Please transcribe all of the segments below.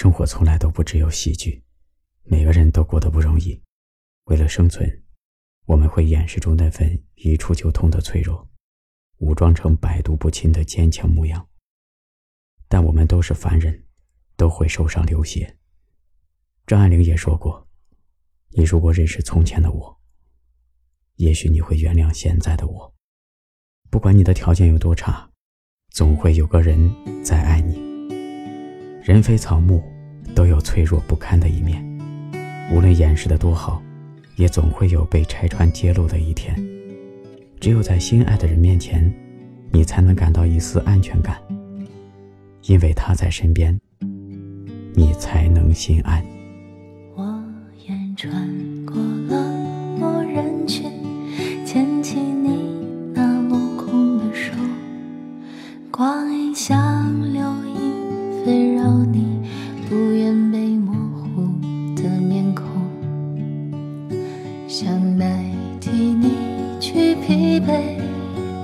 生活从来都不只有喜剧，每个人都过得不容易。为了生存，我们会掩饰住那份一触就痛的脆弱，武装成百毒不侵的坚强模样。但我们都是凡人，都会受伤流血。张爱玲也说过：“你如果认识从前的我，也许你会原谅现在的我。不管你的条件有多差，总会有个人在爱你。人非草木，都有脆弱不堪的一面，无论掩饰的多好，也总会有被拆穿揭露的一天。只有在心爱的人面前，你才能感到一丝安全感。”因为他在身边，你才能心安。我眼穿过冷漠人群，牵起你那落空的手，光阴像流萤飞绕你不愿被模糊的面孔，想代替你去疲惫，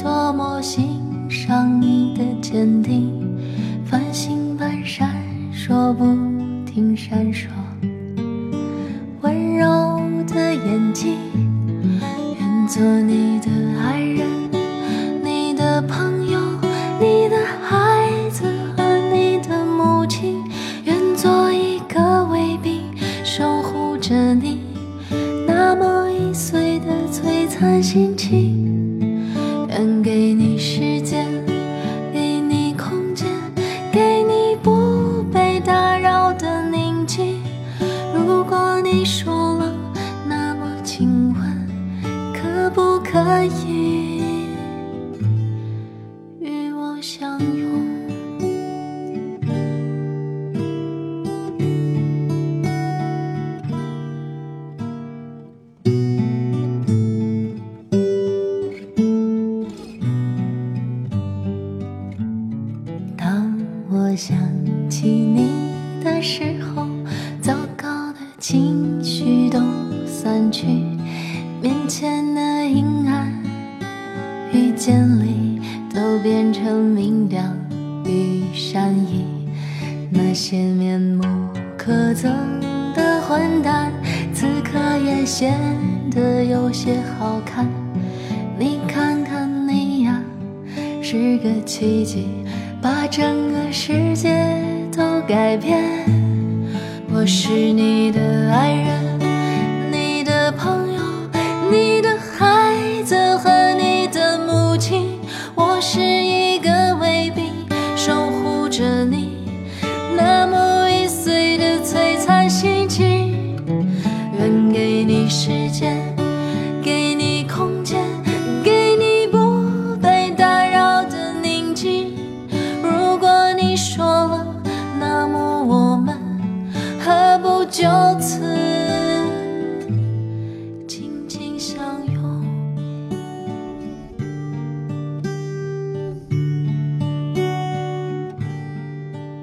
多么欣赏你的坚定。繁星般闪烁，不停闪烁。温柔的眼睛，愿做你的爱人，你的朋友，看心情愿给你时间给你空间给你不被打扰的宁静。如果你说了那么请问可不可以与我相拥？想起你的时候，糟糕的情绪都散去，面前的阴暗。遇见里都变成明亮与善意，那些面目可憎的混蛋，此刻也显得有些好看。你看看你呀，是个奇迹，把整个世界都改变。我是你的爱人，就此紧紧相拥。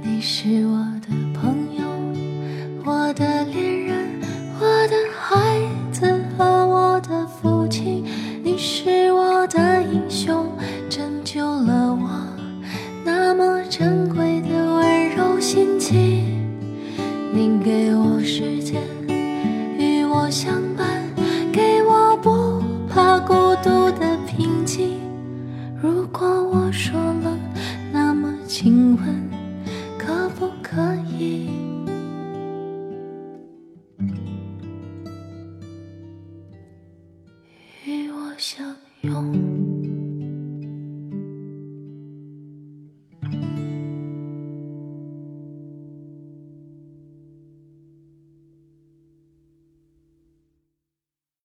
你是我的朋友我的恋人我的孩子和我的父亲。你是我的英雄拯救了相伴，给我不怕孤独的平静。如果我说了，那么亲吻可不可以与我相拥？